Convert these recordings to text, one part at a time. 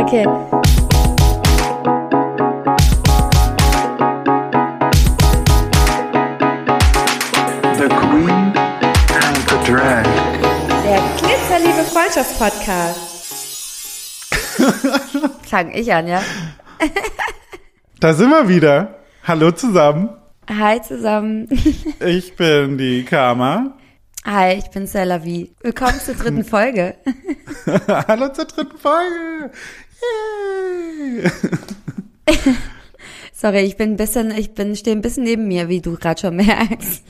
okay. The Queen and the Drag. Der Glitzerliebe Freundschaftspodcast. Fang ich an, ja? Da sind wir wieder. Hallo zusammen. Hi zusammen. Ich bin die Karma. Hi, ich bin Selavi. Willkommen zur dritten Folge. Hallo zur dritten Folge. Yay. Sorry, ich bin ein bisschen, ich bin, stehe ein bisschen neben mir, wie du gerade schon merkst.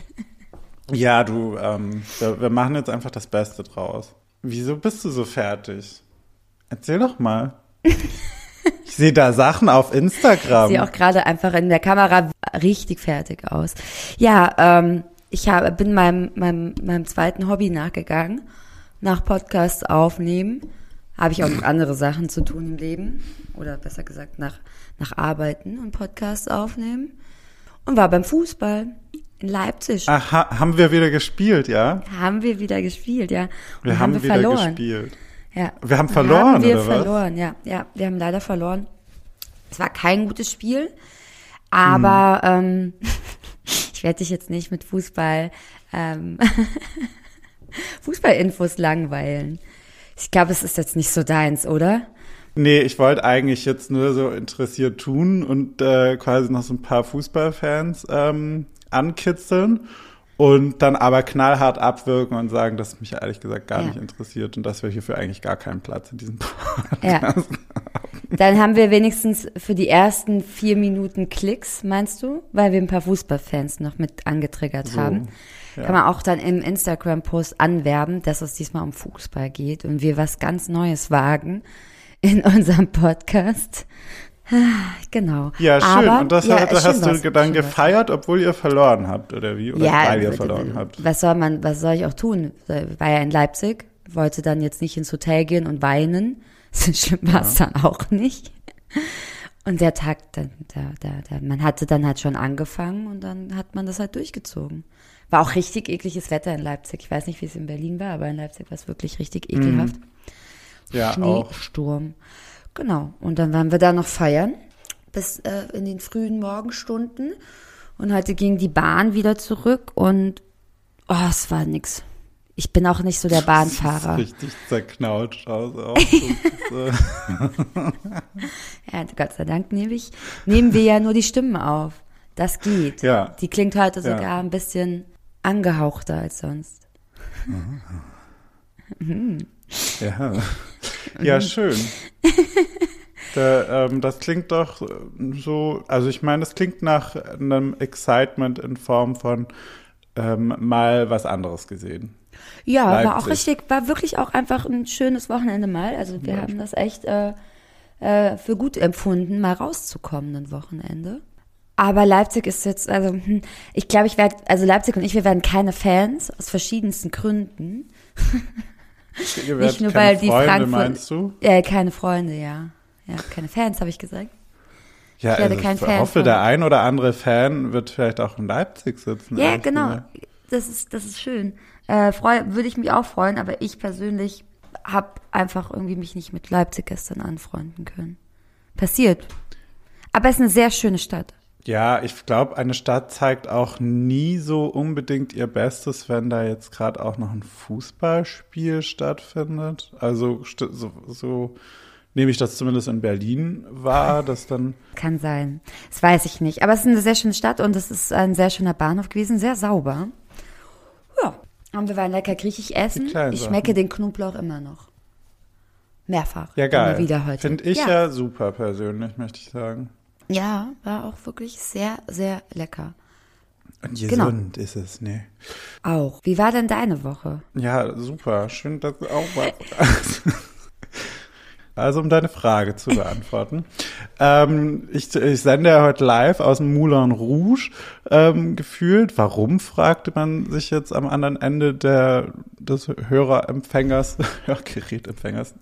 Ja, du, ähm, wir, wir machen jetzt einfach das Beste draus. Wieso bist du so fertig? Erzähl doch mal. Ich sehe da Sachen auf Instagram. Sehe auch gerade einfach in der Kamera richtig fertig aus. Ja, ähm, ich habe, bin meinem, meinem, meinem zweiten Hobby nachgegangen. Nach Podcast aufnehmen. Habe ich auch noch andere Sachen zu tun im Leben. Oder besser gesagt, nach, nach Arbeiten und Podcast aufnehmen. Und war beim Fußball in Leipzig. Aha, haben wir wieder gespielt, ja? Haben wir wieder gespielt, ja. Und Wir haben, wir wieder verloren. gespielt. Ja. Wir haben verloren, haben wir oder was? verloren, ja. Ja, wir haben leider verloren. Es war kein gutes Spiel, aber ähm, ich werde dich jetzt nicht mit Fußball ähm, Fußballinfos langweilen. Ich glaube, es ist jetzt nicht so deins, oder? Nee, ich wollte eigentlich jetzt nur so interessiert tun und äh, quasi noch so ein paar Fußballfans ähm, ankitzeln und dann aber knallhart abwirken und sagen, dass es mich ehrlich gesagt gar Ja. nicht interessiert und dass wir hierfür eigentlich gar keinen Platz in diesem Podcast Ja. Dann haben wir wenigstens für die ersten vier Minuten Klicks, meinst du? Weil wir ein paar Fußballfans noch mit angetriggert So, haben. ja. Kann man auch dann im Instagram-Post anwerben, dass es diesmal um Fußball geht und wir was ganz Neues wagen in unserem Podcast. Genau. Ja, schön. Aber, und das ja, hat, ist hast du was, dann gefeiert, obwohl ihr verloren habt, oder wie? Oder Ja, weil ihr verloren w- habt. Was soll man, was soll ich auch tun? War ja in Leipzig, wollte dann jetzt nicht ins Hotel gehen und weinen. So schlimm war es dann auch nicht. Und der Tag, dann, da, da, da, man hatte dann halt schon angefangen und dann hat man das halt durchgezogen. War auch richtig ekliges Wetter in Leipzig. Ich weiß nicht, wie es in Berlin war, aber in Leipzig war es wirklich richtig ekelhaft. Ja, auch. Schneesturm. Genau. Und dann waren wir da noch feiern bis äh, in den frühen Morgenstunden. Und heute ging die Bahn wieder zurück und oh, es war nix. Ich bin auch nicht so der Bahnfahrer. Richtig zerknautscht aus. Auch. Ja, Gott sei Dank nehme ich, nehmen wir ja nur die Stimmen auf. Das geht. Ja. Die klingt heute Ja. sogar ein bisschen angehauchter als sonst. Ja, ja schön. Da, ähm, das klingt doch so, also ich meine, das klingt nach einem Excitement in Form von ähm, mal was anderes gesehen. Ja, war auch Leipzig. richtig, war wirklich auch einfach ein schönes Wochenende mal. Also wir haben das echt äh, äh, für gut empfunden, mal rauszukommen ein Wochenende. Aber Leipzig ist jetzt, also hm, ich glaube, ich werde, also Leipzig und ich, wir werden keine Fans aus verschiedensten Gründen. Nicht nur weil die Freunde, Frankfurt, meinst du? Äh, keine Freunde, ja. Ja, keine Fans, habe ich gesagt. Ja, Ich werde also kein ich Fan hoffe, von- der ein oder andere Fan wird vielleicht auch in Leipzig sitzen. Ja, genau. Das ist, das ist schön. Äh, freu, würde ich mich auch freuen, aber ich persönlich habe einfach irgendwie mich nicht mit Leipzig gestern anfreunden können. Passiert. Aber es ist eine sehr schöne Stadt. Ja, ich glaube, eine Stadt zeigt auch nie so unbedingt ihr Bestes, wenn da jetzt gerade auch noch ein Fußballspiel stattfindet. Also so, so nehme ich das zumindest in Berlin wahr, dass dann Kann sein. Das weiß ich nicht. Aber es ist eine sehr schöne Stadt und es ist ein sehr schöner Bahnhof gewesen, sehr sauber. Ja. Und wir waren lecker griechisch essen. Ich schmecke den Knoblauch immer noch. Mehrfach. ja geil. Immer wieder heute. Finde ich ja. ja. super persönlich, möchte ich sagen. Ja, war auch wirklich sehr, sehr lecker. Und Genau. gesund ist es, ne? Auch. Wie war denn deine Woche? Ja, super. Schön, dass du auch mal. Also, um deine Frage zu beantworten. ähm, ich, ich sende ja heute live aus dem Moulin Rouge ähm, gefühlt. Warum, fragte man sich jetzt am anderen Ende der, des Hörerempfängers, Hörgerätempfängers.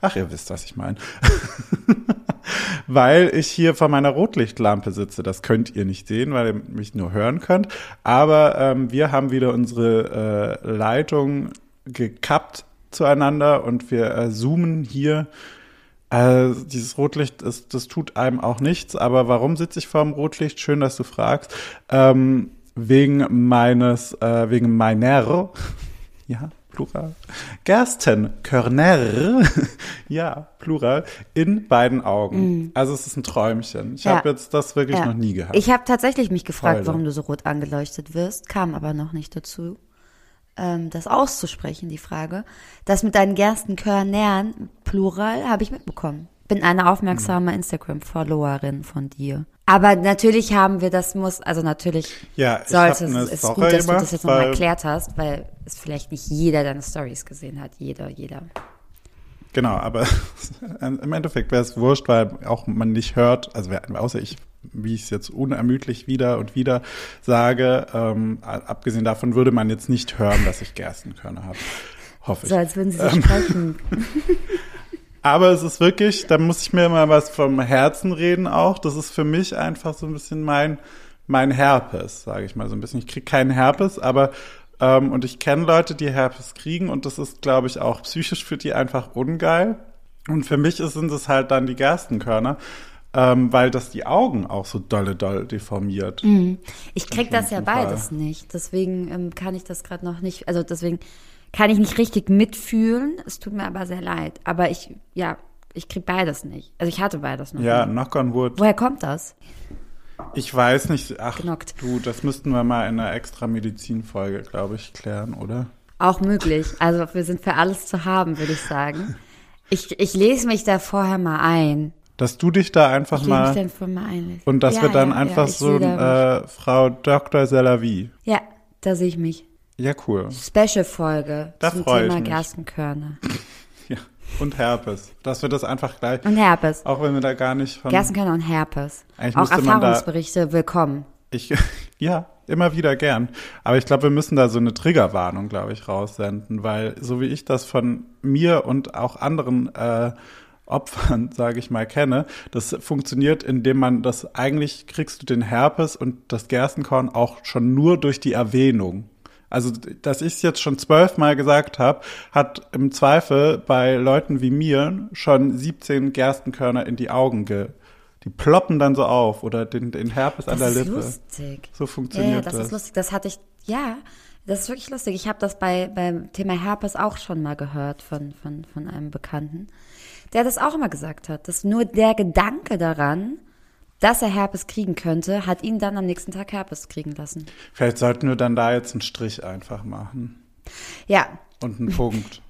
Ach, ihr wisst, was ich meine. weil ich hier vor meiner Rotlichtlampe sitze. Das könnt ihr nicht sehen, weil ihr mich nur hören könnt. Aber ähm, wir haben wieder unsere äh, Leitung gekappt zueinander und wir äh, zoomen hier. Äh, dieses Rotlicht, ist, das tut einem auch nichts. Aber warum sitze ich vor dem Rotlicht? Schön, dass du fragst. Ähm, wegen meines, äh, wegen meiner, ja, Plural, Gerstenkörner, ja, Plural, in beiden Augen. Also es ist ein Träumchen. Ich Ja. habe jetzt das wirklich Ja. noch nie gehabt. Ich habe tatsächlich mich gefragt, Freude. warum du so rot angeleuchtet wirst, kam aber noch nicht dazu, ähm, das auszusprechen, die Frage. Das mit deinen Gerstenkörnern, Plural, habe ich mitbekommen. Bin eine aufmerksame Hm. Instagram-Followerin von dir. Aber natürlich haben wir, das muss, also natürlich Ja, sollte es, ist Story gut, dass du gemacht, das jetzt nochmal erklärt hast, weil es vielleicht nicht jeder deine Stories gesehen hat. Jeder, jeder. Genau, aber im Endeffekt wäre es wurscht, weil auch man nicht hört, also wer- außer ich, wie ich es jetzt unermüdlich wieder und wieder sage, ähm, abgesehen davon würde man jetzt nicht hören, dass ich Gerstenkörner habe. Hoffe ich. So, als würden sie Ähm. sich sprechen. Aber es ist wirklich, da muss ich mir mal was vom Herzen reden auch. Das ist für mich einfach so ein bisschen mein, mein Herpes, sage ich mal so ein bisschen. Ich kriege keinen Herpes, aber ähm, und ich kenne Leute, die Herpes kriegen und das ist, glaube ich, auch psychisch für die einfach ungeil. Und für mich sind es halt dann die Gerstenkörner, ähm, weil das die Augen auch so dolle doll deformiert. Ich krieg das ja Fall. beides nicht. Deswegen ähm, kann ich das gerade noch nicht, also deswegen kann ich nicht richtig mitfühlen. Es tut mir aber sehr leid. Aber ich, ja, ich krieg beides nicht. Also ich hatte beides noch. Ja, nie. knock on wood. Woher kommt das? Ich weiß nicht, ach Knockt. du, das müssten wir mal in einer extra Medizinfolge, glaube ich, klären, oder? Auch möglich. Also wir sind für alles zu haben, würde ich sagen. Ich, ich lese mich da vorher mal ein. Dass du dich da einfach Ich mal mal einlesen. und dass ja, wir dann ja, einfach ja, so äh, Frau Dr. Selavi. Ja, da sehe ich mich. Ja, cool. Special-Folge Da zum Thema. Gerstenkörner. Ja. Und Herpes. Dass wir das einfach gleich, Und Herpes. auch wenn wir da gar nicht von. Gerstenkörner und Herpes. Auch man da- Erfahrungsberichte willkommen. Ich, ja, immer wieder gern. Aber ich glaube, wir müssen da so eine Triggerwarnung, glaube ich, raussenden, weil so wie ich das von mir und auch anderen äh, Opfern, sage ich mal, kenne, das funktioniert, indem man das eigentlich kriegst du den Herpes und das Gerstenkorn auch schon nur durch die Erwähnung. Also, dass ich es jetzt schon zwölfmal gesagt habe, hat im Zweifel bei Leuten wie mir schon 17 Gerstenkörner in die Augen ge. Die ploppen dann so auf oder den, den Herpes an der Das ist Lippe. lustig. So funktioniert ja, das, das. ist lustig. Das hatte ich, ja, das ist wirklich lustig. Ich habe das bei beim Thema Herpes auch schon mal gehört von, von, von einem Bekannten, der das auch immer gesagt hat, dass nur der Gedanke daran, dass er Herpes kriegen könnte, hat ihn dann am nächsten Tag Herpes kriegen lassen. Vielleicht sollten wir dann da jetzt einen Strich einfach machen. Ja, Und einen Punkt.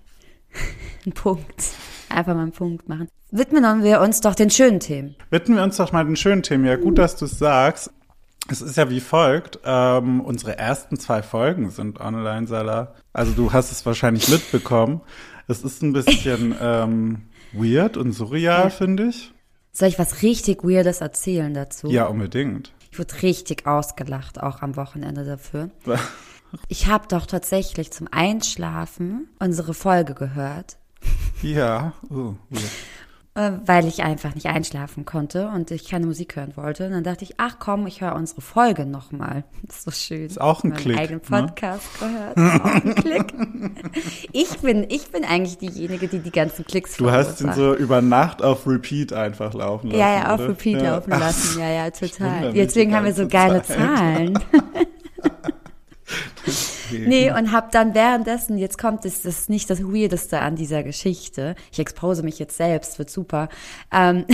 ein Punkt. Einfach mal einen Punkt machen. Widmen wir uns doch den schönen Themen. Widmen wir uns doch mal den schönen Themen. Ja, gut, dass du es sagst. Es ist ja wie folgt. Ähm, unsere ersten zwei Folgen sind online, Salah. Also du hast es wahrscheinlich mitbekommen. Es ist ein bisschen ähm, weird und surreal, finde ich. Soll ich was richtig Weirdes erzählen dazu? Ja, unbedingt. Ich wurde richtig ausgelacht, auch am Wochenende dafür. Ich habe doch tatsächlich zum Einschlafen unsere Folge gehört, ja. Oh, weird. Weil ich einfach nicht einschlafen konnte und ich keine Musik hören wollte. Und dann dachte ich, ach komm, ich höre unsere Folge nochmal. So schön. Ist auch ein Meinen Klick, eigenen ne? Podcast gehört. Ist auch ein Klick. Ich bin, ich bin eigentlich diejenige, die die ganzen Klicks Du hast ihn so über Nacht auf Repeat einfach laufen lassen. Ja, ja, auf oder? Repeat Ja. laufen lassen. Ja, ja, total. Deswegen haben wir so geile Zeit. Zahlen. Nee, und hab dann währenddessen, jetzt kommt es, das ist nicht das Weirdeste an dieser Geschichte. Ich expose mich jetzt selbst, wird super. Ähm,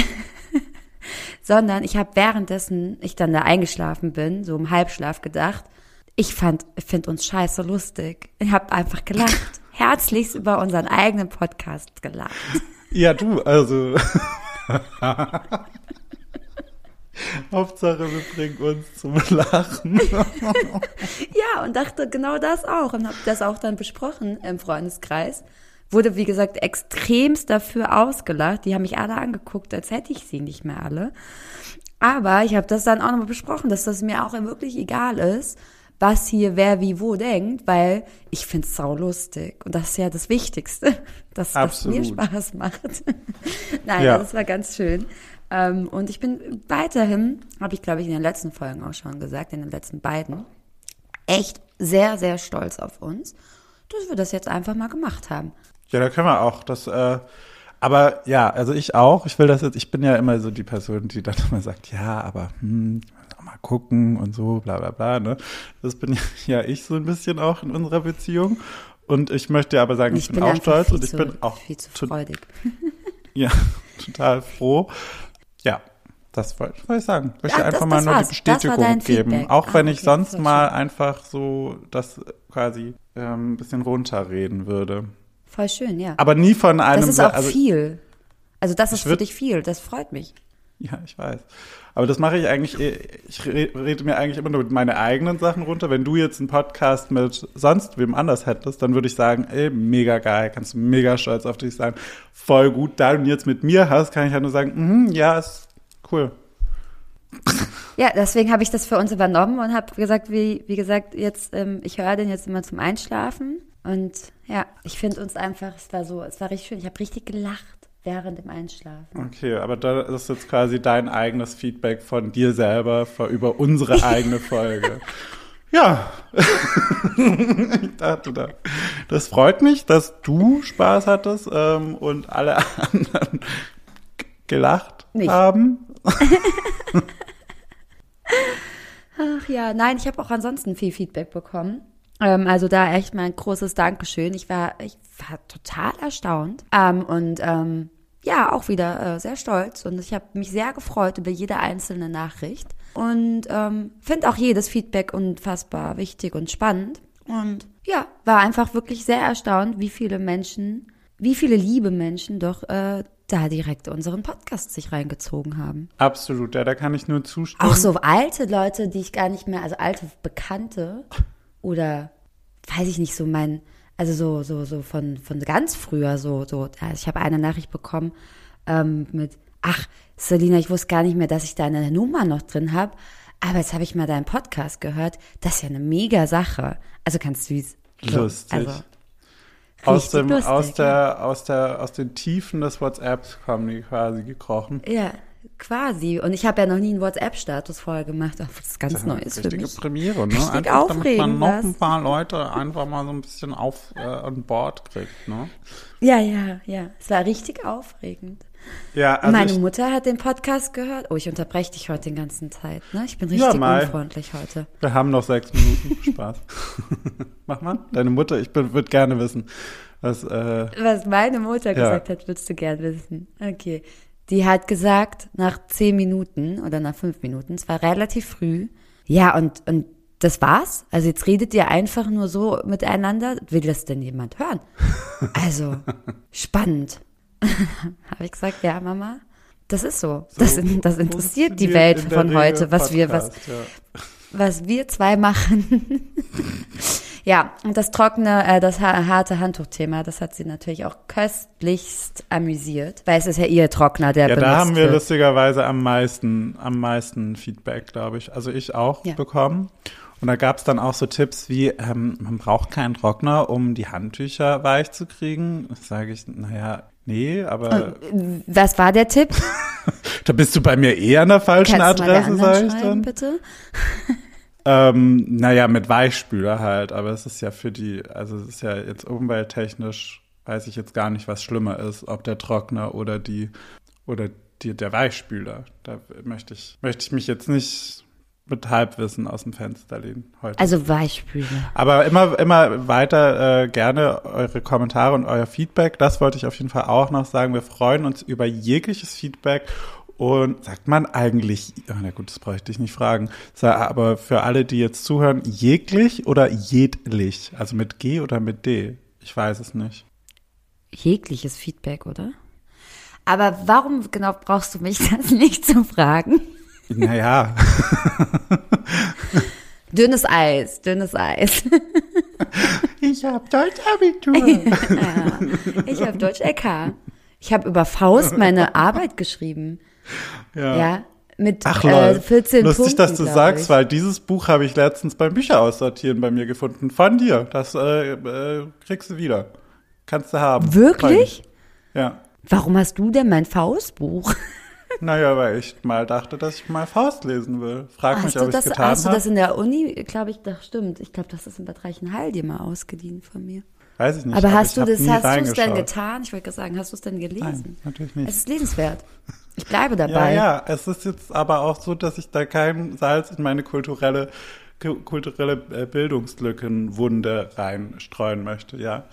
sondern ich habe währenddessen, ich dann da eingeschlafen bin, so im Halbschlaf gedacht, ich fand, ich finde uns scheiße lustig. Ich habe einfach gelacht. Herzlichst über unseren eigenen Podcast gelacht. Ja, du, also. Hauptsache, wir bringen uns zum Lachen. Ja, und dachte genau das auch und habe das auch dann besprochen im Freundeskreis. Wurde, wie gesagt, extremst dafür ausgelacht. Die haben mich alle angeguckt, als hätte ich sie nicht mehr alle. Aber ich habe das dann auch nochmal besprochen, dass das mir auch wirklich egal ist, was hier wer wie wo denkt, weil ich find's sau lustig. Und das ist ja das Wichtigste, dass das mir. Spaß macht. Nein, Ja. das war ganz schön. Ähm, und ich bin weiterhin, habe ich glaube ich in den letzten Folgen auch schon gesagt, in den letzten beiden, echt sehr, sehr stolz auf uns, dass wir das jetzt einfach mal gemacht haben. Ja, da können wir auch. Das, äh, aber ja, also ich auch. Ich will das jetzt, ich bin ja immer so die Person, die dann immer sagt, ja, aber hm, mal gucken und so, bla bla bla. Ne? Das bin ja ich so ein bisschen auch in unserer Beziehung. Und ich möchte aber sagen, ich, bin, auch einfach stolz und ich zu, bin auch viel zu freudig. ja, total froh. Ja, das wollte wollte ich sagen. Ich möchte Ja, das- einfach mal das nur war's. die Bestätigung geben. Feedback. Auch Ah, wenn ich okay, sonst voll mal schön. einfach so das quasi ähm, ein bisschen runterreden würde. Voll schön, ja. Aber nie von einem. das ist auch also, viel. Also das ist ich für dich viel. Das freut mich. Ja, ich weiß. Aber das mache ich eigentlich, eh- ich re- rede mir eigentlich immer nur meine eigenen Sachen runter. Wenn du jetzt einen Podcast mit sonst wem anders hättest, dann würde ich sagen, ey, mega geil, kannst du mega stolz auf dich sein. Voll gut. Da du jetzt mit mir hast, kann ich halt nur sagen, mhm, ja, ist cool. Ja, deswegen habe ich das für uns übernommen und habe gesagt, wie, wie gesagt, jetzt, ähm, ich höre den jetzt immer zum Einschlafen. Und ja, ich finde uns einfach, es war so, es war richtig schön. Ich habe richtig gelacht während dem Einschlafen. Okay, aber da ist jetzt quasi dein eigenes Feedback von dir selber über unsere eigene Folge. Ja, ich dachte da. Das freut mich, dass du Spaß hattest ähm, und alle anderen gelacht Nicht. haben. Ach ja, nein, ich habe auch ansonsten viel Feedback bekommen. Ähm, also da echt mal ein großes Dankeschön. Ich war, ich war total erstaunt. Ähm, und ähm, ja, auch wieder äh, sehr stolz. Und ich habe mich sehr gefreut über jede einzelne Nachricht. Und ähm, finde auch jedes Feedback unfassbar wichtig und spannend. Und ja, war einfach wirklich sehr erstaunt, wie viele Menschen, wie viele liebe Menschen doch äh, da direkt unseren Podcast sich reingezogen haben. Absolut, ja, da kann ich nur zustimmen. Auch so alte Leute, die ich gar nicht mehr, also alte Bekannte oder weiß ich nicht, so mein, also so, so, so von, von ganz früher, so, so, also ich habe eine Nachricht bekommen ähm, mit, ach, Selina, ich wusste gar nicht mehr, dass ich deine Nummer noch drin habe, aber jetzt habe ich mal deinen Podcast gehört. Das ist ja eine mega Sache. Also ganz süß. So, Lustig. Also, aus, dem, lustig, aus, der, aus, der, aus den Tiefen des WhatsApps kommen die quasi gekrochen. Ja, quasi. Und ich habe ja noch nie einen WhatsApp-Status vorher gemacht. Ach, Das ist ganz Neues für Richtige mich. Premiere, ne? Richtig einfach, damit man noch was? ein paar Leute einfach mal so ein bisschen auf äh, an Bord kriegt, ne? Ja, ja, ja. Es war richtig aufregend. Ja, also Meine ich, Mutter hat den Podcast gehört. Oh, ich unterbreche dich heute den ganzen Zeit. Ne? Ich bin Ja, richtig Mai. unfreundlich heute. wir haben noch sechs Minuten. Spaß. Mach mal. Deine Mutter, ich würde gerne wissen, was, äh, Was meine Mutter Ja. gesagt hat, würdest du gern wissen. Okay. Die hat gesagt, nach zehn Minuten oder nach fünf Minuten, es war relativ früh. Ja, und, und das war's. Also jetzt redet ihr einfach nur so miteinander. Will das denn jemand hören? Also, spannend. Habe ich gesagt, ja, Mama. Das ist so. Das, so das interessiert die Welt in von heute, was wir, was, Podcast, ja. was wir zwei machen. ja, und das trockene, äh, das ha harte Handtuchthema, das hat sie natürlich auch köstlichst amüsiert, weil es ist ja ihr Trockner, der Ja, benutzt da haben wir wird. lustigerweise am meisten, am meisten Feedback, glaube ich. Also ich auch Ja. bekommen. Und da gab es dann auch so Tipps wie, ähm, man braucht keinen Trockner, um die Handtücher weich zu kriegen. Sage ich, naja, nee, aber Was war der Tipp? da bist du bei mir eh an der falschen Kannst Adresse, sage ich dann. bitte? Ähm, naja, mit Weichspüler halt, aber es ist ja für die, also es ist ja jetzt umwelttechnisch, weiß ich jetzt gar nicht, was schlimmer ist, ob der Trockner oder die, oder die, der Weichspüler. Da möchte ich, möchte ich mich jetzt nicht mit Halbwissen aus dem Fenster lehnen heute. Also Weichspüler. Aber immer, immer weiter äh, gerne eure Kommentare und euer Feedback. Das wollte ich auf jeden Fall auch noch sagen. Wir freuen uns über jegliches Feedback. Und sagt man eigentlich, na gut, das bräuchte ich nicht fragen, aber für alle, die jetzt zuhören, jeglich oder jedlich? Also mit G oder mit D? Ich weiß es nicht. Jegliches Feedback, oder? Aber warum genau brauchst du mich das nicht zu fragen? Naja, Dünnes Eis, dünnes Eis. ich habe Deutsch-Abitur. ja, ich habe Deutsch LK. Ich habe über Faust meine Arbeit geschrieben. Ja, mit Ach äh, lol, 14 lustig, Punkten, dass du sagst, ich. weil dieses Buch habe ich letztens beim Bücher aussortieren bei mir gefunden. Von dir. Das äh, äh, kriegst du wieder. Kannst du haben. Wirklich? Ja. Warum hast du denn mein Faustbuch? Naja, weil ich mal dachte, dass ich mal Faust lesen will. Frag mich, Hast ob du, ich das, getan hast du das habe. in der Uni, glaube ich, das stimmt. Ich glaube, das ist in Bad Reichenhall dir mal ausgeliehen von mir. Weiß ich nicht. Aber hast ich du das, hast du es denn getan? Ich wollte gerade sagen, hast du es denn gelesen? Nein, natürlich nicht. Es ist lesenswert. Ich bleibe Ja, dabei. ja, es ist jetzt aber auch so, dass ich da kein Salz in meine kulturelle, ku- kulturelle äh, Bildungslückenwunde reinstreuen möchte, ja.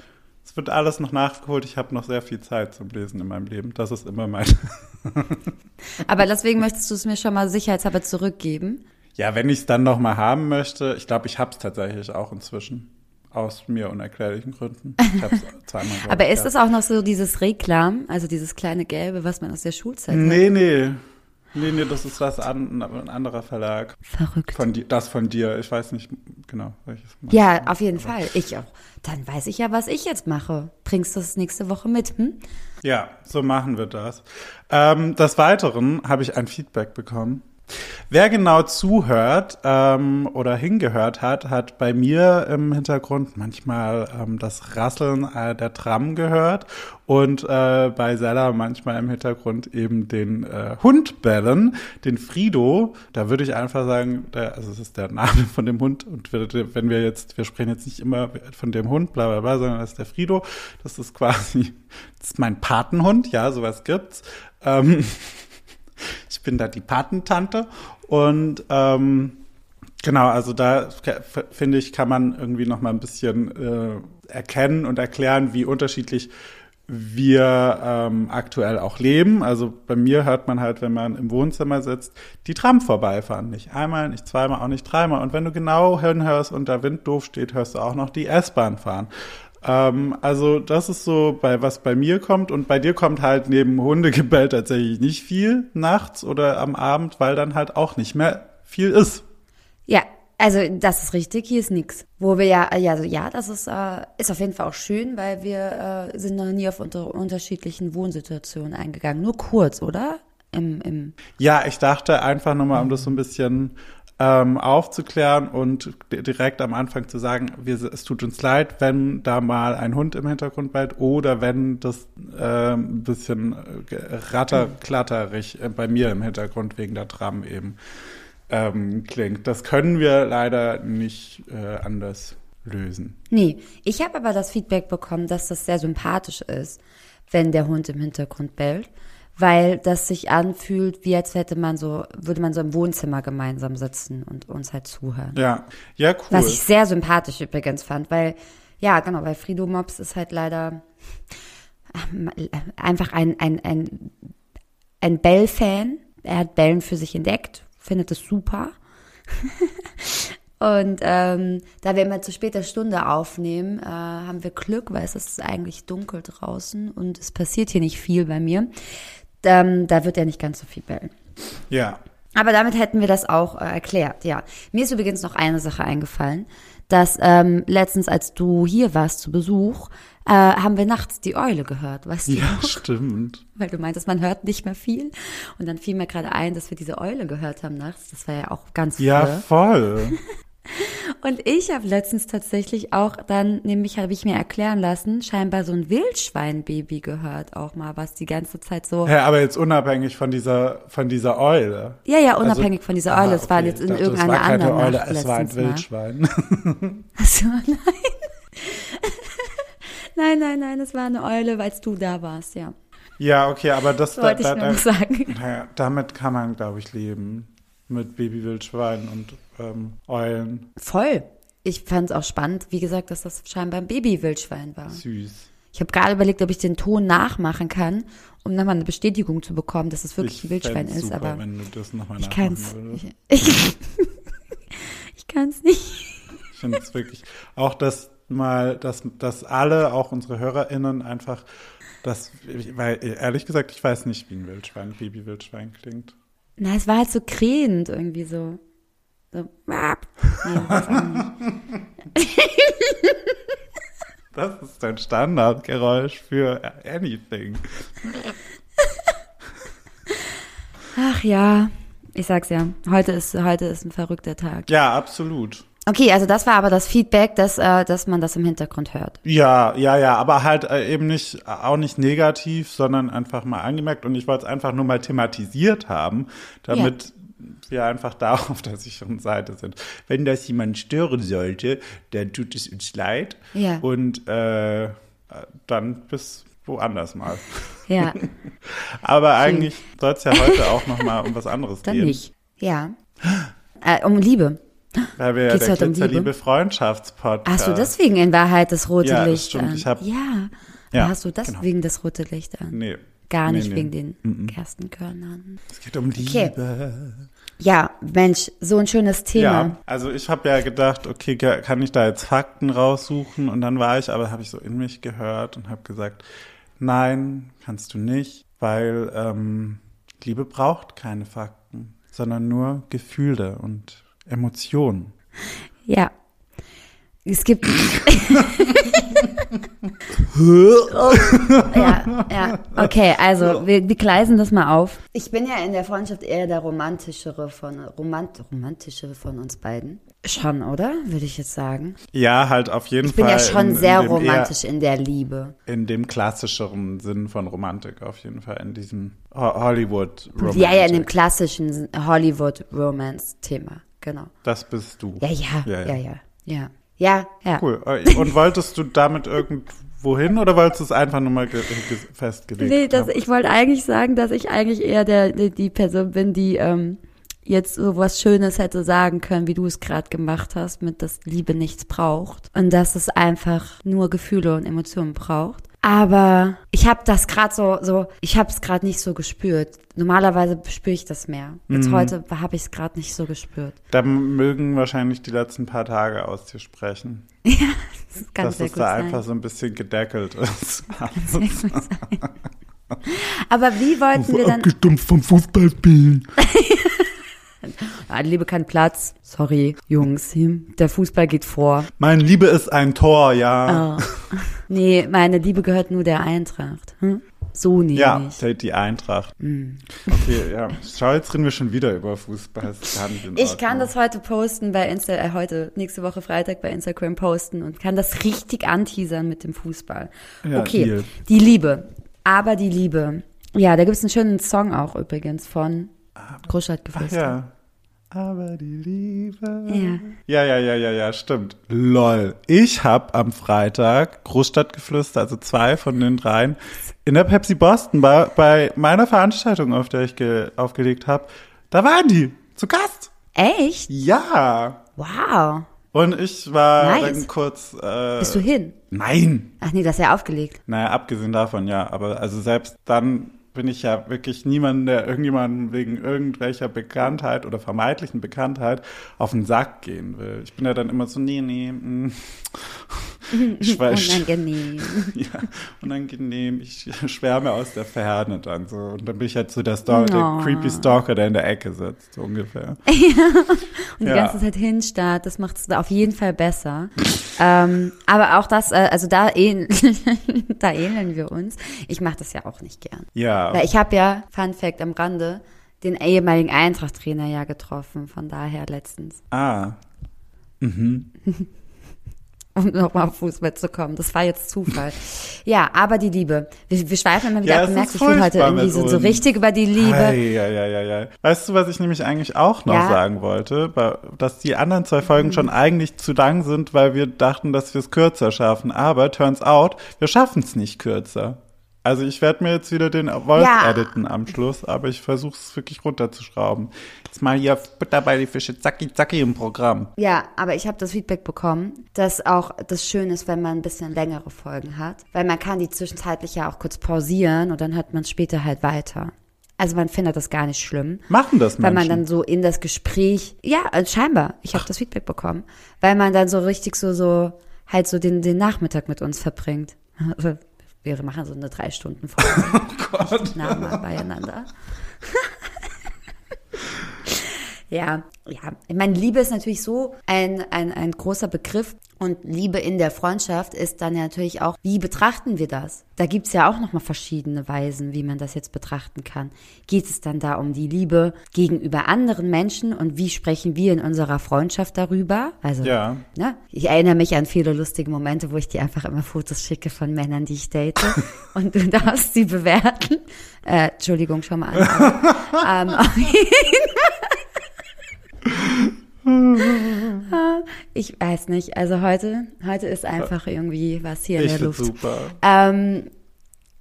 Es wird alles noch nachgeholt. Ich habe noch sehr viel Zeit zum Lesen in meinem Leben. Das ist immer mein. Aber deswegen möchtest du es mir schon mal sicherheitshalber zurückgeben. ja, wenn ich es dann noch mal haben möchte, ich glaube, ich habe es tatsächlich auch inzwischen. Aus mir unerklärlichen Gründen. Ich habe es zweimal glaub Aber ist ja. das auch noch so dieses Reklam, also dieses kleine Gelbe, was man aus der Schulzeit hat? Nee, nee. Nee, nee, das ist was an, ein anderer Verlag. Verrückt. Von dir, das von dir. Ich weiß nicht genau, welches. Ja, auf jeden Fall. Ich auch. Dann weiß ich ja, was ich jetzt mache. Bringst du es nächste Woche mit? Hm? Ja, so machen wir das. Ähm, des Weiteren habe ich ein Feedback bekommen. Wer genau zuhört ähm, oder hingehört hat, hat bei mir im Hintergrund manchmal ähm, das Rasseln äh, der Tram gehört und äh, bei Sella manchmal im Hintergrund eben den äh, Hund bellen, den Frido. Da würde ich einfach sagen, der, also es ist der Name von dem Hund und wenn wir jetzt, wir sprechen jetzt nicht immer von dem Hund, bla bla bla, sondern das ist der Frido. Das ist quasi, das ist mein Patenhund, ja, sowas gibt's. Ähm, bin da die Patentante und ähm, genau, also da finde ich, kann man irgendwie noch mal ein bisschen äh, erkennen und erklären, wie unterschiedlich wir ähm, aktuell auch leben. Also bei mir hört man halt, wenn man im Wohnzimmer sitzt, die Tram vorbeifahren. Nicht einmal, nicht zweimal, auch nicht dreimal. Und wenn du genau hinhörst und der Wind doof steht, hörst du auch noch die S-Bahn fahren. Ähm, also das ist so, bei was bei mir kommt. Und bei dir kommt halt neben Hundegebell tatsächlich nicht viel nachts oder am Abend, weil dann halt auch nicht mehr viel ist. Ja, also das ist richtig, hier ist nix. Wo wir ja, ja, also ja, das ist, äh, ist auf jeden Fall auch schön, weil wir äh, sind noch nie auf unter, unterschiedlichen Wohnsituationen eingegangen. Nur kurz, oder? Im, im Ja, ich dachte einfach nochmal, um das so ein bisschen ähm, aufzuklären und di- direkt am Anfang zu sagen, wir, es tut uns leid, wenn da mal ein Hund im Hintergrund bellt oder wenn das ähm, ein bisschen äh, ratterklatterig äh, bei mir im Hintergrund wegen der Tram eben ähm, klingt. Das können wir leider nicht äh, anders lösen. Nee, ich habe aber das Feedback bekommen, dass das sehr sympathisch ist, wenn der Hund im Hintergrund bellt, weil das sich anfühlt, wie als hätte man so, würde man so im Wohnzimmer gemeinsam sitzen und uns halt zuhören. Ja, ja, cool. Was ich sehr sympathisch übrigens fand, weil, ja, genau, weil Frido Mops ist halt leider ähm, einfach ein, ein, ein, ein Bell-Fan. Er hat Bellen für sich entdeckt, findet es super. Und ähm, da wir immer zu später Stunde aufnehmen, äh, haben wir Glück, weil es ist eigentlich dunkel draußen und es passiert hier nicht viel bei mir. Ähm, da wird er nicht ganz so viel bellen. ja. Aber damit hätten wir das auch äh, erklärt, ja. Mir ist übrigens noch eine Sache eingefallen, dass ähm, letztens, als du hier warst zu Besuch, äh, haben wir nachts die Eule gehört, weißt du? Ja, noch? stimmt. Weil du meintest, man hört nicht mehr viel. Und dann fiel mir gerade ein, dass wir diese Eule gehört haben nachts. Das war ja auch ganz Ja, früh. voll. Und ich habe letztens tatsächlich auch dann, nämlich habe ich mir erklären lassen, scheinbar so ein Wildschweinbaby gehört auch mal, was die ganze Zeit so. Ja, aber jetzt unabhängig von dieser, von dieser Eule. Ja, ja, unabhängig von dieser Eule. Ah, Es waren okay. jetzt in dachte, irgendeiner es war keine anderen Eule, Nacht es war ein. Wildschwein. Achso, nein. nein, nein, nein, es war eine Eule, weil du da warst, ja. Ja, okay, aber das da, Wollte ich da, nur da, sagen. naja, damit kann man, glaube ich, leben. Mit Babywildschweinen und ähm, Eulen. Voll. Ich fand es auch spannend, wie gesagt, dass das scheinbar ein Baby-Wildschwein war. Süß. Ich habe gerade überlegt, ob ich den Ton nachmachen kann, um nochmal eine Bestätigung zu bekommen, dass es wirklich ich ein Wildschwein ist, super, aber wenn du das nochmal ich kann's. würdest. Ich, ich, ich nicht. Ich finde es wirklich, auch dass mal, dass, dass alle, auch unsere HörerInnen einfach, das, weil ehrlich gesagt, ich weiß nicht, wie ein Wildschwein, Babywildschwein klingt. Na, es war halt so krähend irgendwie so. So. Nicht. Das ist dein Standardgeräusch für anything. Ach ja, ich sag's ja. Heute ist, heute ist ein verrückter Tag. Ja, absolut. Okay, also das war aber das Feedback, dass, äh, dass man das im Hintergrund hört. Ja, ja, ja, aber halt äh, eben nicht, auch nicht negativ, sondern einfach mal angemerkt. Und ich wollte es einfach nur mal thematisiert haben, damit wir einfach da auf der sicheren Seite sind. Wenn das jemand stören sollte, dann tut es uns leid. Ja. Und äh, dann bis woanders mal. Ja, Aber eigentlich soll es ja heute auch noch mal um was anderes dann gehen. nicht. Ja. Äh, um Liebe. Weil wir ja Geht's der heute um Liebe? Glitzerliebe Freundschaftspodcast. Hast du deswegen in Wahrheit das rote Ja, das Licht stimmt. an? Ich hab- ja. Ja, Hast du deswegen das rote Licht an? Nee. Gar Nee, nicht nee. wegen den Gerstenkörnern. Es geht um Liebe. Okay. Ja, Mensch, so ein schönes Thema. Ja, also ich habe ja gedacht, okay, kann ich da jetzt Fakten raussuchen? Und dann war ich, aber habe ich so in mich gehört und habe gesagt, nein, kannst du nicht, weil ähm, Liebe braucht keine Fakten, sondern nur Gefühle und Emotionen. Ja. Es gibt. ja, ja. Okay, also wir, wir gleisen das mal auf. Ich bin ja in der Freundschaft eher der romantischere von romant, romantischere von uns beiden. Schon, oder? Würde ich jetzt sagen. Ja, halt auf jeden Ich bin Fall. ja schon in, sehr in romantisch in der Liebe. In dem klassischeren Sinn von Romantik auf jeden Fall, in diesem Ho- Hollywood Romantik. Ja, ja, in dem klassischen Hollywood-Romance-Thema. Genau. Das bist du. Ja, ja, Ja, ja, ja. ja. Ja, ja. ja. Cool. Äh, Und wolltest du damit irgendwo hin oder wolltest du es einfach nur mal ge ge festgelegt Nee, das, ich wollte eigentlich sagen, dass ich eigentlich eher der, die- die Person bin, die ähm, jetzt so was Schönes hätte sagen können, wie du es gerade gemacht hast, mit dass Liebe nichts braucht und dass es einfach nur Gefühle und Emotionen braucht. Aber ich habe das gerade so, so, ich habe es gerade nicht so gespürt. Normalerweise spüre ich das mehr. Jetzt heute habe ich es gerade nicht so gespürt. Da mögen wahrscheinlich die letzten paar Tage aus dir sprechen. Das kann dass sehr es gut da sein. einfach so ein bisschen gedeckelt ist. Sehr gut sein. Aber wie wollten wir dann? Abgestumpft vom Fußballspielen. Ah, Liebe keinen Platz. Sorry, Jungs. hm, Der Fußball geht vor. Mein Liebe ist ein Tor, ja. Oh. Nee, meine Liebe gehört nur der Eintracht. Hm? So nämlich. Ja, die- die Eintracht. Hm. Okay, ja. Schau, jetzt reden wir schon wieder über Fußball. Ich kann das heute posten bei Insta, äh, heute, nächste Woche Freitag bei Instagram posten und kann das richtig anteasern mit dem Fußball. Ja, okay, Deal. die Liebe. Aber die Liebe. Ja, da gibt's einen schönen Song auch übrigens von Großstadtgeflüster. Ja. Aber die Liebe. Ja. Ja, ja, ja, ja, ja, stimmt. Lol. Ich hab am Freitag Großstadtgeflüster, also zwei von den dreien, in der Pepsi Boston bei, bei meiner Veranstaltung, auf der ich ge, aufgelegt habe, da waren die zu Gast. Echt? Ja. Wow. Und ich war Nice. dann kurz. Äh, Bist du hin? Nein. Ach nee, das ist ja aufgelegt. Naja, abgesehen davon, ja. Aber also selbst dann bin ich ja wirklich niemand, der irgendjemanden wegen irgendwelcher Bekanntheit oder vermeintlichen Bekanntheit auf den Sack gehen will. Ich bin ja dann immer so, nee, nee, mm. Unangenehm. ja, unangenehm. Ich schwärme aus der Ferne dann so. Und dann bin ich halt so der, Stalk, Oh. der creepy Stalker, der in der Ecke sitzt, so ungefähr. und die Ja. ganze Zeit hinstarrt, das macht es auf jeden Fall besser. ähm, aber auch das, äh, also da, ähn da ähneln wir uns. Ich mache das ja auch nicht gern. Ja. Weil ich habe ja, Fun Fact am Rande, den ehemaligen Eintracht-Trainer ja getroffen, von daher letztens. Ah. Um nochmal auf Fußball zu kommen. Das war jetzt Zufall. ja, aber die Liebe. Wir, wir schweifen immer wieder Ja, ab. Du merkst, ich fühle heute irgendwie so, so richtig über die Liebe. Ei, ei, ei, ei, ei. Weißt du, was ich nämlich eigentlich auch noch Ja. sagen wollte? Dass die anderen zwei Folgen schon eigentlich zu lang sind, weil wir dachten, dass wir es kürzer schaffen. Aber turns out, wir schaffen es nicht kürzer. Also ich werde mir jetzt wieder den Wolf Ja. editen am Schluss, aber ich versuche es wirklich runterzuschrauben. Jetzt mal hier Butter bei die Fische, zacki zacki im Programm. Ja, aber ich habe das Feedback bekommen, dass auch das schön ist, wenn man ein bisschen längere Folgen hat. Weil man kann die zwischenzeitlich ja auch kurz pausieren und dann hört man später halt weiter. Also man findet das gar nicht schlimm. Machen das Weil Menschen? man dann so in das Gespräch, ja, äh, scheinbar, ich habe das Feedback bekommen, weil man dann so richtig so, so, halt so den, den Nachmittag mit uns verbringt. Also, Wir machen so eine drei Stunden Folge. Oh Gott. nah mal beieinander. ja, ja. Ich meine, Liebe ist natürlich so ein, ein, ein großer Begriff. Und Liebe in der Freundschaft ist dann ja natürlich auch, wie betrachten wir das? Da gibt's ja auch nochmal verschiedene Weisen, wie man das jetzt betrachten kann. Geht es dann da um die Liebe gegenüber anderen Menschen und wie sprechen wir in unserer Freundschaft darüber? Also, Ja. Ne? Ich erinnere mich an viele lustige Momente, wo ich dir einfach immer Fotos schicke von Männern, die ich date. und du darfst sie bewerten. Äh, Entschuldigung, schon mal an. Ähm, Ich weiß nicht. Also heute, heute ist einfach irgendwie was hier Ich in der Luft. super. Ähm,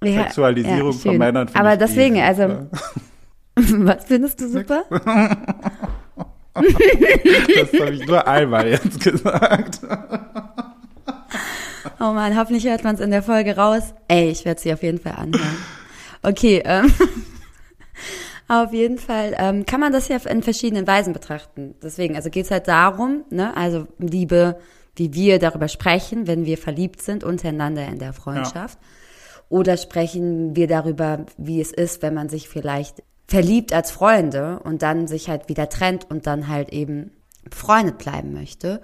ja, Sexualisierung ja, von. Männern. Aber deswegen, eh also, was findest du super? Das habe ich nur einmal jetzt gesagt. Oh man, hoffentlich hört man es in der Folge raus. Ey, ich werde sie auf jeden Fall anhören. Okay, ähm, auf jeden Fall ähm, kann man das ja in verschiedenen Weisen betrachten. Deswegen, also geht's halt darum, ne, also Liebe, wie wir darüber sprechen, wenn wir verliebt sind untereinander in der Freundschaft. Oder sprechen wir darüber, wie es ist, wenn man sich vielleicht verliebt als Freunde und dann sich halt wieder trennt und dann halt eben befreundet bleiben möchte.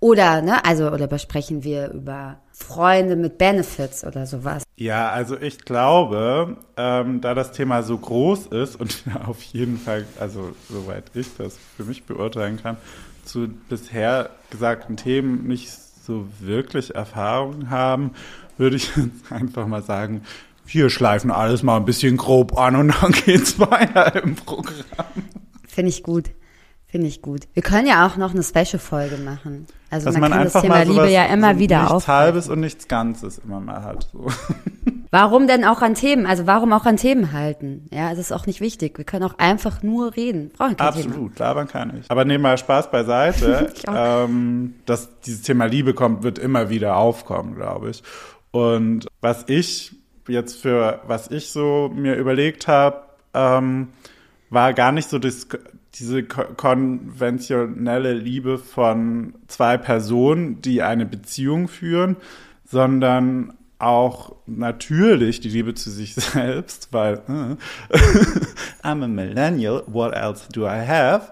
Oder, ne, also, oder besprechen wir über Freunde mit Benefits oder sowas. Ja, also ich glaube, ähm, da das Thema so groß ist und auf jeden Fall, also soweit ich das für mich beurteilen kann, zu bisher gesagten Themen nicht so wirklich Erfahrung haben, würde ich jetzt einfach mal sagen, wir schleifen alles mal ein bisschen grob an und dann geht's weiter im Programm. Finde ich gut. Finde ich gut. Wir können ja auch noch eine Special-Folge machen. Also Dass man, man kann das einfach Thema mal Liebe ja immer so wieder nichts aufgreifen. Halbes und nichts Ganzes immer mal hat. So. Warum denn auch an Themen? Also warum auch an Themen halten? Ja, es ist auch nicht wichtig. Wir können auch einfach nur reden. Brauchen kein Thema. Absolut, labern kann ich. Aber nehmen wir Spaß beiseite. Ähm, dass dieses Thema Liebe kommt, wird immer wieder aufkommen, glaube ich. Und was ich jetzt für, was ich so mir überlegt habe, ähm, war gar nicht so das, diese ko- konventionelle Liebe von zwei Personen, die eine Beziehung führen, sondern auch natürlich die Liebe zu sich selbst, weil äh, I'm a millennial, what else do I have?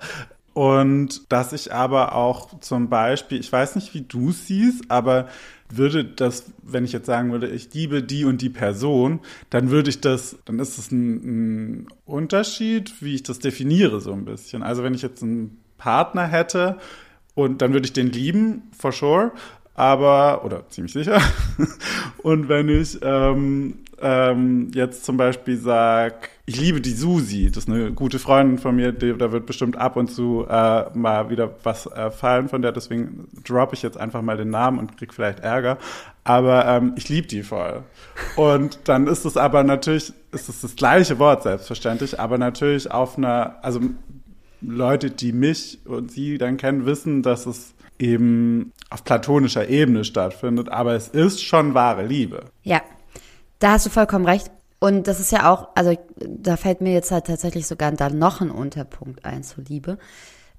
Und dass ich aber auch zum Beispiel, ich weiß nicht, wie du siehst, aber würde das, wenn ich jetzt sagen würde, ich liebe die und die Person, dann würde ich das, dann ist es ein, ein Unterschied, wie ich das definiere so ein bisschen. Also wenn ich jetzt einen Partner hätte und dann würde ich den lieben, for sure, aber, oder ziemlich sicher. Und wenn ich ähm, ähm, jetzt zum Beispiel sag, ich liebe die Susi, das ist eine gute Freundin von mir, die, da wird bestimmt ab und zu äh, mal wieder was äh, fallen von der, deswegen droppe ich jetzt einfach mal den Namen und krieg vielleicht Ärger. Aber ähm, ich liebe die voll. Und dann ist es aber natürlich, ist es das gleiche Wort selbstverständlich, aber natürlich auf einer, also Leute, die mich und sie dann kennen, wissen, dass es eben auf platonischer Ebene stattfindet, aber es ist schon wahre Liebe. Ja, da hast du vollkommen recht. Und das ist ja auch, also da fällt mir jetzt halt tatsächlich sogar dann noch ein Unterpunkt ein zur Liebe.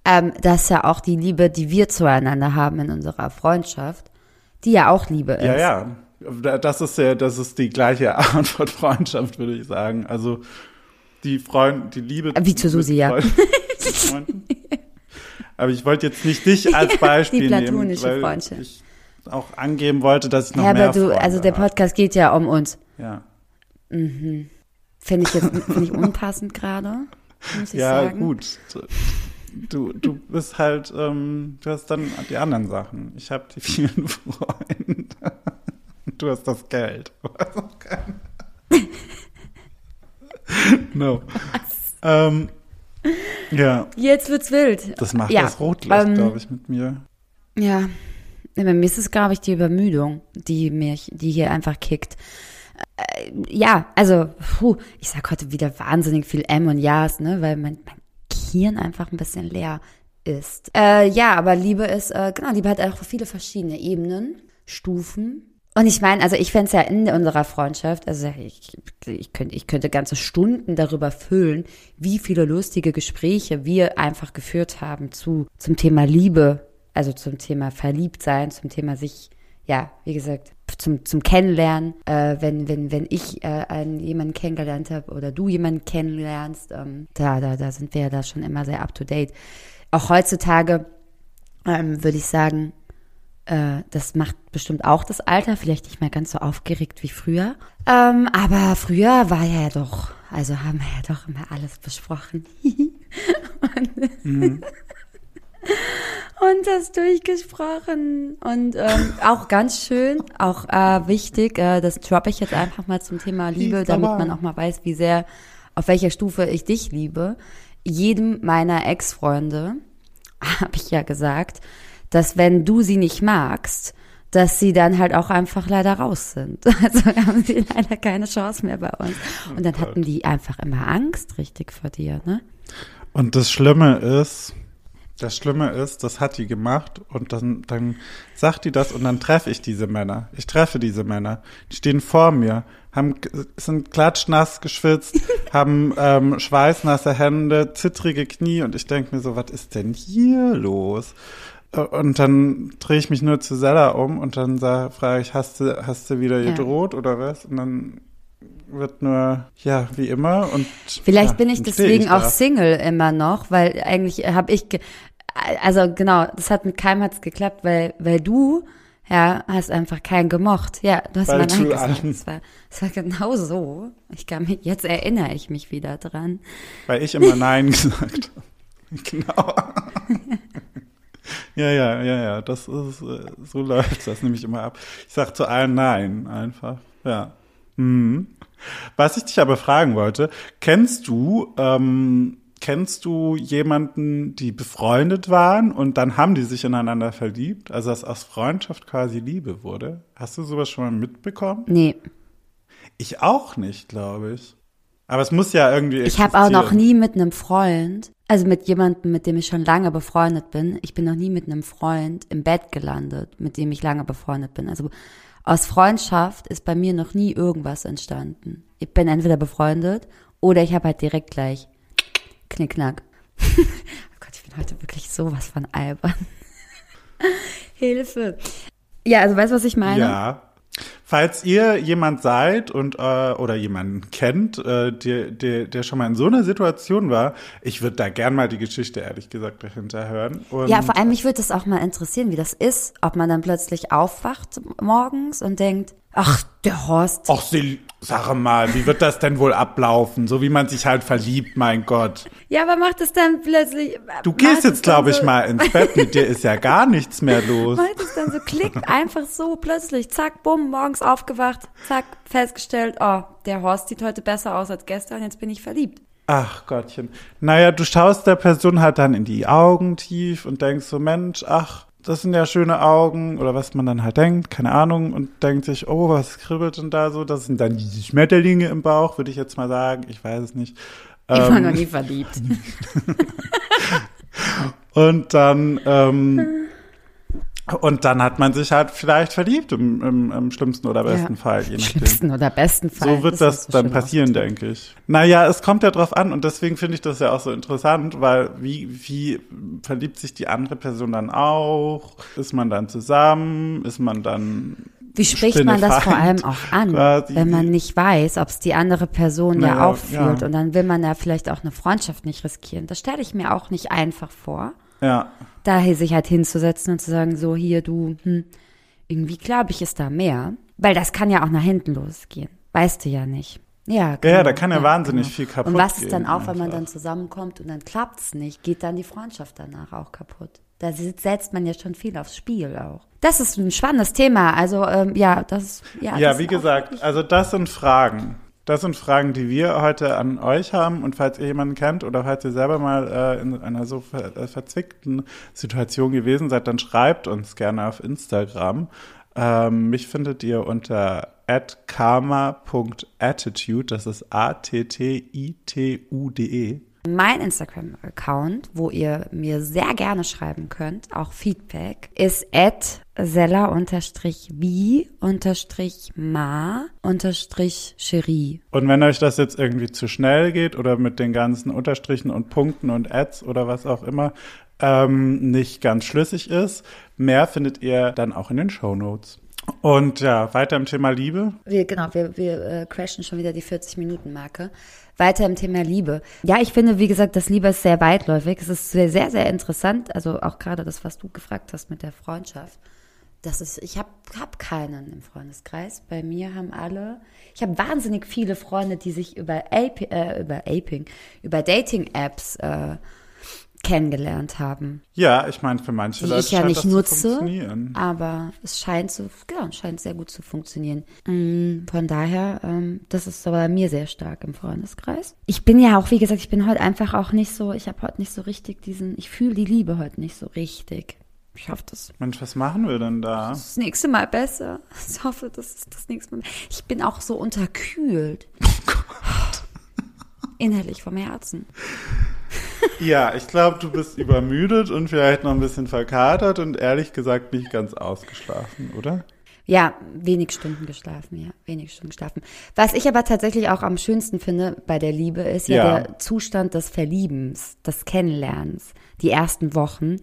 Ähm, das ist ja auch die Liebe, die wir zueinander haben in unserer Freundschaft, die ja auch Liebe ist. Ja, ja. Das ist ja, das ist die gleiche Art von Freundschaft, würde ich sagen. Also die Freund, die Liebe. Wie zu Susi, ja. Aber ich wollte jetzt nicht dich als Beispiel Die nehmen, platonische weil Freundschaft. ich auch angeben wollte, dass ich noch Ja, mehr aber du, Freunde also der. Podcast geht ja um uns. Ja, Finde ich jetzt finde ich unpassend gerade, muss ich ja sagen. gut. Du, du bist halt, ähm, du hast dann die anderen Sachen. Ich habe die vielen Freunde. Du hast das Geld. No. Ähm, ja, Jetzt wird's wild. das macht ja, das Rotlicht, ähm, glaube ich, mit mir. Ja, Ja, bei mir ist es, glaube ich, die Übermüdung, die mich, die hier einfach kickt. Äh, ja, also, puh, ich sag heute wieder wahnsinnig viel M und Ja's, ne, weil mein, mein Gehirn einfach ein bisschen leer ist. Äh, ja, aber Liebe ist, äh, genau, Liebe hat auch viele verschiedene Ebenen, Stufen. Und ich meine, also ich fänd's ja in unserer Freundschaft, also ich, ich, könnte, ich könnte ganze Stunden darüber füllen, wie viele lustige Gespräche wir einfach geführt haben zu, zum Thema Liebe, also zum Thema Verliebtsein, zum Thema sich, ja, wie gesagt, zum, zum Kennenlernen, äh, wenn, wenn, wenn ich äh, einen, jemanden kennengelernt habe oder du jemanden kennenlernst, ähm, da, da, da sind wir ja da schon immer sehr up to date. Auch heutzutage ähm, würde ich sagen, äh, das macht bestimmt auch das Alter, vielleicht nicht mehr ganz so aufgeregt wie früher. Ähm, aber früher war ja doch, also haben wir ja doch immer alles besprochen. und, und das durchgesprochen. Und ähm, auch ganz schön, auch äh, wichtig, äh, das droppe ich jetzt einfach mal zum Thema Liebe, damit man auch mal weiß, wie sehr, auf welcher Stufe ich dich liebe. Jedem meiner Ex-Freunde habe ich ja gesagt, dass wenn du sie nicht magst, dass sie dann halt auch einfach leider raus sind. Also haben sie leider keine Chance mehr bei uns. Und dann hatten die einfach immer Angst richtig vor dir, ne? Und das Schlimme ist, das Schlimme ist, das hat die gemacht und dann, dann sagt die das und dann treffe ich diese Männer. Ich treffe diese Männer. Die stehen vor mir, haben, sind klatschnass geschwitzt, haben ähm, schweißnasse Hände, zittrige Knie und ich denke mir so, was ist denn hier los? Und dann drehe ich mich nur zu Sella um und dann sag, frage ich, hast du, hast du wieder Ja. gedroht oder was? Und dann wird nur, ja, wie immer. Und Vielleicht ja, bin ich deswegen auch da. Single immer noch, weil eigentlich habe ich, also genau, das hat mit keinem hat's geklappt, weil, weil du, ja, hast einfach keinen gemocht. Ja, du hast Weil du Nein gesagt. Es war, es war genau so. Ich kann mich, jetzt erinnere ich mich wieder dran. Weil ich immer Nein gesagt habe. Genau. ja, ja, ja, ja, das ist, äh, so läuft das nämlich immer ab. Ich sag zu allen Nein einfach, ja. Mhm. Was ich dich aber fragen wollte, kennst du, ähm, kennst du jemanden, die befreundet waren und dann haben die sich ineinander verliebt? Also dass aus Freundschaft quasi Liebe wurde? Hast du sowas schon mal mitbekommen? Nee, Ich auch nicht, glaube ich. Aber es muss ja irgendwie ich habe auch noch nie mit einem Freund, also mit jemandem, mit dem ich schon lange befreundet bin, ich bin noch nie mit einem Freund im Bett gelandet, mit dem ich lange befreundet bin. Also aus Freundschaft ist bei mir noch nie irgendwas entstanden. Ich bin entweder befreundet oder ich habe halt direkt gleich Knickknack. oh Gott, ich bin heute wirklich sowas von albern. Hilfe. Ja, also weißt du, was ich meine? Ja. Falls ihr jemand seid und äh, oder jemanden kennt, äh, der, der, der schon mal in so einer Situation war, ich würde da gern mal die Geschichte ehrlich gesagt dahinter hören. Und Ja, vor allem mich würde es auch mal interessieren, wie das ist, ob man dann plötzlich aufwacht morgens und denkt, ach, der Horst, Ach, sie, sag mal, wie wird das denn wohl ablaufen? So wie man sich halt verliebt, mein Gott. ja, aber macht es dann plötzlich. Du macht gehst jetzt, glaube ich, so, mal ins Bett, mit dir ist ja gar nichts mehr los. Macht es dann so, klickt einfach so plötzlich, zack, bumm, morgens aufgewacht, zack, festgestellt, oh, der Horst sieht heute besser aus als gestern, jetzt bin ich verliebt. Ach Gottchen. Naja, du schaust der Person halt dann in die Augen tief und denkst so, Mensch, ach, das sind ja schöne Augen oder was man dann halt denkt, keine Ahnung, und denkt sich, oh, was kribbelt denn da so? Das sind dann diese Schmetterlinge im Bauch, würde ich jetzt mal sagen. Ich weiß es nicht. Ich war Ähm, noch nie verliebt. und dann, ähm, und dann hat man sich halt vielleicht verliebt im, im, im schlimmsten oder besten Ja. Fall, je nachdem. Schlimmsten oder besten Fall. So wird ist das so dann passieren, ausgedrückt. denke ich. Naja, es kommt ja drauf an und deswegen finde ich das ja auch so interessant, weil wie, wie verliebt sich die andere Person dann auch? Ist man dann zusammen? Ist man dann Wie spricht man das vor allem auch an, quasi? wenn man nicht weiß, ob es die andere Person ja Naja, auch fühlt? ja. Und dann will man ja vielleicht auch eine Freundschaft nicht riskieren. Das stelle ich mir auch nicht einfach vor. Ja, daher sich halt hinzusetzen und zu sagen, so hier du, hm, irgendwie glaube ich, ist da mehr. Weil das kann ja auch nach hinten losgehen. Weißt du ja nicht. Ja, genau. ja, da kann ja wahnsinnig viel kaputt Und was ist dann auch, wenn man einfach. dann zusammenkommt und dann klappt's nicht, geht dann die Freundschaft danach auch kaputt. Da setzt man ja schon viel aufs Spiel auch. Das ist ein spannendes Thema. Also ähm, ja, das ja. Ja, das wie gesagt, also das sind Fragen. Das sind Fragen, die wir heute an euch haben. Und falls ihr jemanden kennt oder falls ihr selber mal äh, in einer so ver äh, verzwickten Situation gewesen seid, dann schreibt uns gerne auf Instagram. Ähm, mich findet ihr unter karma.attitude, das ist A-T-T-I-T-U-D-E. Mein Instagram-Account, wo ihr mir sehr gerne schreiben könnt, auch Feedback, ist at seller-wie-ma-cherie. Und wenn euch das jetzt irgendwie zu schnell geht oder mit den ganzen Unterstrichen und Punkten und Ads oder was auch immer ähm, nicht ganz schlüssig ist, mehr findet ihr dann auch in den Show Notes. Und ja, weiter im Thema Liebe. Wir, genau, wir, wir äh, crashen schon wieder die 40-Minuten-Marke. Weiter im Thema Liebe. Ja, ich finde, wie gesagt, das Liebe ist sehr weitläufig. Es ist sehr, sehr, sehr interessant. Also auch gerade das, was du gefragt hast mit der Freundschaft. Das ist, ich habe hab keinen im Freundeskreis. Bei mir haben alle, ich habe wahnsinnig viele Freunde, die sich über, Ape, äh, über Aping, über Dating-Apps äh, kennengelernt haben. Ja, ich meine, für manche Die Leute ich ja scheint nicht das zu nutze, funktionieren. aber es scheint so, genau, scheint sehr gut zu funktionieren. Mm, Von daher, ähm, das ist aber bei mir sehr stark im Freundeskreis. Ich bin ja auch, wie gesagt, ich bin heute einfach auch nicht so, ich habe heute nicht so richtig diesen, ich fühle die Liebe heute nicht so richtig. Ich hoffe, das Mensch, was machen wir denn da? das nächste Mal besser. Ich hoffe, das ist das nächste Mal. Ich bin auch so unterkühlt. Innerlich vom Herzen. Ja, ich glaube, du bist übermüdet und vielleicht noch ein bisschen verkatert und ehrlich gesagt nicht ganz ausgeschlafen, oder? Ja, wenig Stunden geschlafen, ja, wenig Stunden geschlafen. Was ich aber tatsächlich auch am schönsten finde bei der Liebe ist ja, Ja. der Zustand des Verliebens, des Kennenlernens, die ersten Wochen,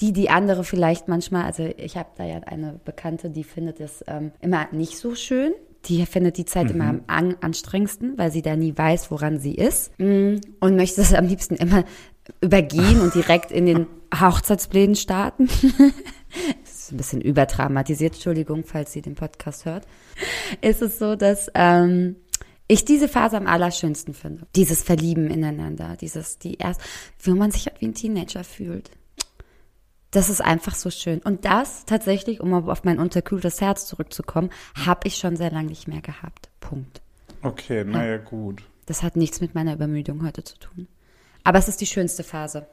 die die andere vielleicht manchmal, also ich habe da ja eine Bekannte, die findet es ähm, immer nicht so schön. Die findet die Zeit immer am an anstrengendsten, weil sie da nie weiß, woran sie ist Mm, und möchte es am liebsten immer übergehen und direkt in den Hochzeitsplänen starten. Das ist ein bisschen überdramatisiert, Entschuldigung, falls sie den Podcast hört, ist es so, dass ähm, ich diese Phase am allerschönsten finde. Dieses Verlieben ineinander, dieses, die erst, wo man sich halt wie ein Teenager fühlt. Das ist einfach so schön. Und das tatsächlich, um auf mein unterkühltes Herz zurückzukommen, habe ich schon sehr lange nicht mehr gehabt. Punkt. Okay, naja, gut. Das hat nichts mit meiner Übermüdung heute zu tun. Aber es ist die schönste Phase.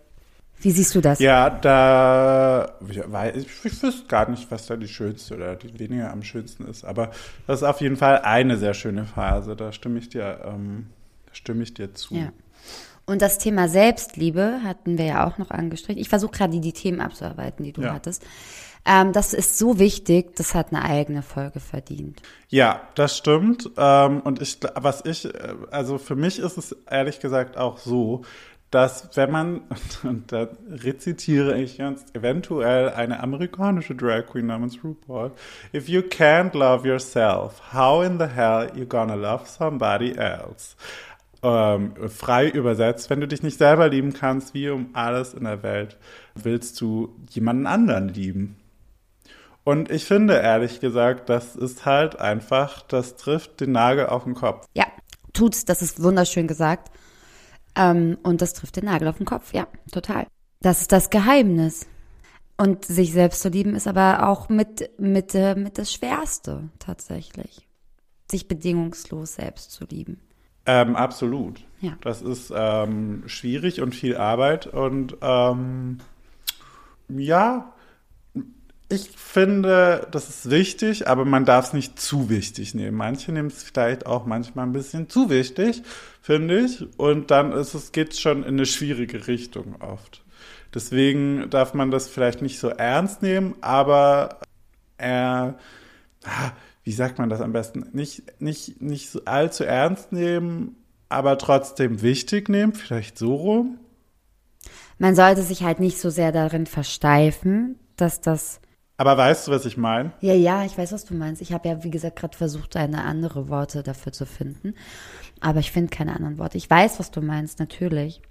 Wie siehst du das? Ja, da, weil ich, ich wüsste gar nicht, was da die schönste oder die weniger am schönsten ist, aber das ist auf jeden Fall eine sehr schöne Phase. Da stimme ich dir, ähm, da stimme ich dir zu. Ja. Und das Thema Selbstliebe hatten wir ja auch noch angestrichen. Ich versuche gerade die Themen abzuarbeiten, die du Ja. hattest. Ähm, das ist so wichtig, das hat eine eigene Folge verdient. Ja, das stimmt. Ähm, und ich, was ich, äh, also für mich ist es ehrlich gesagt auch so, dass wenn man, und da rezitiere ich jetzt eventuell eine amerikanische Drag Queen namens RuPaul, if you can't love yourself, how in the hell you gonna love somebody else? Ähm, frei übersetzt, wenn du dich nicht selber lieben kannst, wie um alles in der Welt, willst du jemanden anderen lieben. Und ich finde ehrlich gesagt, das ist halt einfach, das trifft den Nagel auf den Kopf. Ja, tut's, das ist wunderschön gesagt. Ähm, und das trifft den Nagel auf den Kopf, ja, total. Das ist das Geheimnis. Und sich selbst zu lieben ist aber auch mit, mit, äh, mit das Schwerste tatsächlich. Sich bedingungslos selbst zu lieben. Ähm, absolut. Ja. Das ist ähm, schwierig und viel Arbeit. Und ähm, ja, ich finde, das ist wichtig, aber man darf es nicht zu wichtig nehmen. Manche nehmen es vielleicht auch manchmal ein bisschen zu wichtig, finde ich. Und dann ist es, geht schon in eine schwierige Richtung oft. Deswegen darf man das vielleicht nicht so ernst nehmen, aber er, ah, wie sagt man das am besten? Nicht, nicht, nicht so allzu ernst nehmen, aber trotzdem wichtig nehmen, vielleicht so rum. Man sollte sich halt nicht so sehr darin versteifen, dass das Aber weißt du, was ich meine? Ja, ja, ich weiß, was du meinst. Ich habe ja, wie gesagt, gerade versucht, eine andere Worte dafür zu finden. Aber ich finde keine anderen Worte. Ich weiß, was du meinst, natürlich.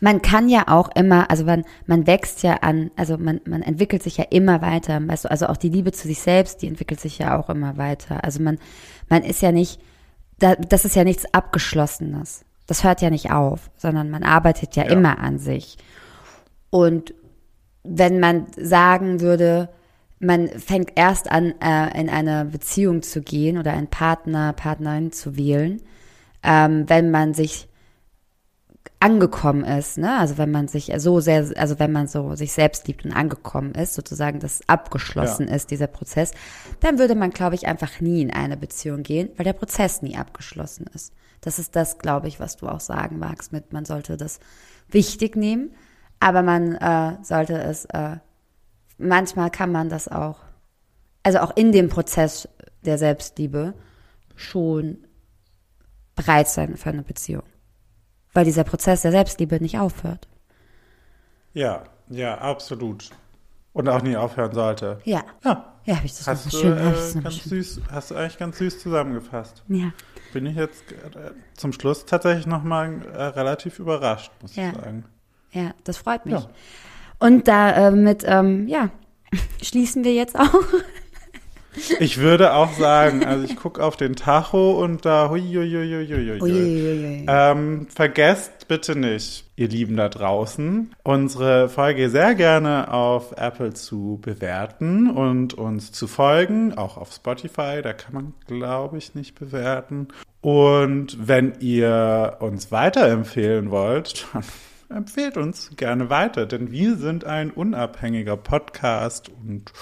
Man kann ja auch immer, also man, man wächst ja an, also man, man entwickelt sich ja immer weiter, weißt du, also auch die Liebe zu sich selbst, die entwickelt sich ja auch immer weiter. Also man, man ist ja nicht, da, das ist ja nichts Abgeschlossenes. Das hört ja nicht auf, sondern man arbeitet ja, Ja. immer an sich. Und wenn man sagen würde, man fängt erst an, äh, in eine Beziehung zu gehen oder einen Partner, Partnerin zu wählen, ähm, wenn man sich angekommen ist, ne? Also wenn man sich so sehr, also wenn man so sich selbst liebt und angekommen ist, sozusagen, dass abgeschlossen ist, dieser Prozess, dann würde man, glaube ich, einfach nie in eine Beziehung gehen, weil der Prozess nie abgeschlossen ist. Das ist das, glaube ich, was du auch sagen magst mit, man sollte das wichtig nehmen, aber man äh, sollte es, äh, manchmal kann man das auch, also auch in dem Prozess der Selbstliebe schon bereit sein für eine Beziehung. Weil dieser Prozess der Selbstliebe nicht aufhört. Ja, ja, absolut. Und auch nie aufhören sollte. Ja. Ja. Ja, habe ich das Hast du, schön, das äh, nochmal ganz schön. süß, hast du eigentlich ganz süß zusammengefasst. Ja. Bin ich jetzt äh, zum Schluss tatsächlich nochmal äh, relativ überrascht, muss Ja. ich sagen. Ja, das freut mich. Ja. Und damit, ähm, ja, schließen wir jetzt auch. Ich würde auch sagen, also ich gucke auf den Tacho und da hui, hui, hui, hui, hui, hui. Uiuiui. Ähm, vergesst bitte nicht, ihr Lieben da draußen, unsere Folge sehr gerne auf Apple zu bewerten und uns zu folgen, auch auf Spotify, da kann man, glaube ich, nicht bewerten. Und wenn ihr uns weiterempfehlen wollt, dann empfehlt uns gerne weiter, denn wir sind ein unabhängiger Podcast und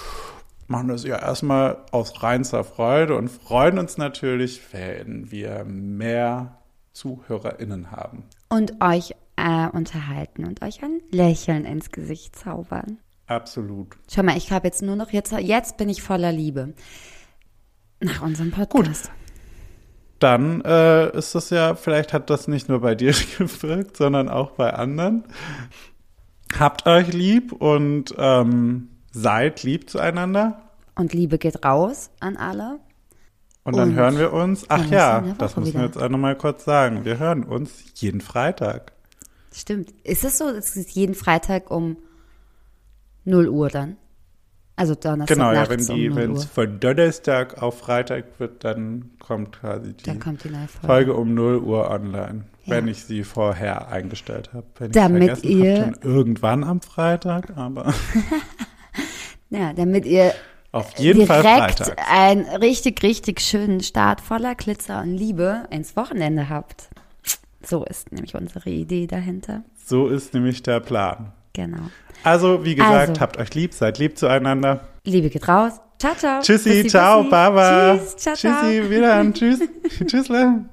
machen das ja erstmal aus reinster Freude und freuen uns natürlich, wenn wir mehr ZuhörerInnen haben. Und euch äh, unterhalten und euch ein Lächeln ins Gesicht zaubern. Absolut. Schau mal, ich habe jetzt nur noch, jetzt, jetzt bin ich voller Liebe. Nach unserem Podcast. Dann äh, ist das ja, vielleicht hat das nicht nur bei dir gewirkt, sondern auch bei anderen. Habt euch lieb und ähm, seid lieb zueinander. Und Liebe geht raus an alle. Und dann Und hören wir uns. Ach ja, das müssen wir jetzt auch nochmal kurz sagen. Wir hören uns jeden Freitag. Stimmt. Ist es so, es ist jeden Freitag um 0 Uhr dann? Also Donnerstag Genau, ja, wenn die, um 0 wenn Uhr. es von Donnerstag auf Freitag wird, dann kommt quasi die kommt die Folge. Folge um 0 Uhr online, Ja. wenn ich sie vorher eingestellt habe. Wenn ich Damit vergessen ihr- hab, dann irgendwann am Freitag, aber Ja, damit ihr auf jeden Fall direkt Freitag. einen richtig, richtig schönen Start voller Glitzer und Liebe ins Wochenende habt. So ist nämlich unsere Idee dahinter. So ist nämlich der Plan. Genau. Also, wie gesagt, Also. habt euch lieb, seid lieb zueinander. Liebe geht raus. Ciao, ciao. Tschüssi, Bussi, ciao, bussi. Baba. Tschüss, ciao, ciao. Tschüssi, wieder an. Tschüss. Tschüssle.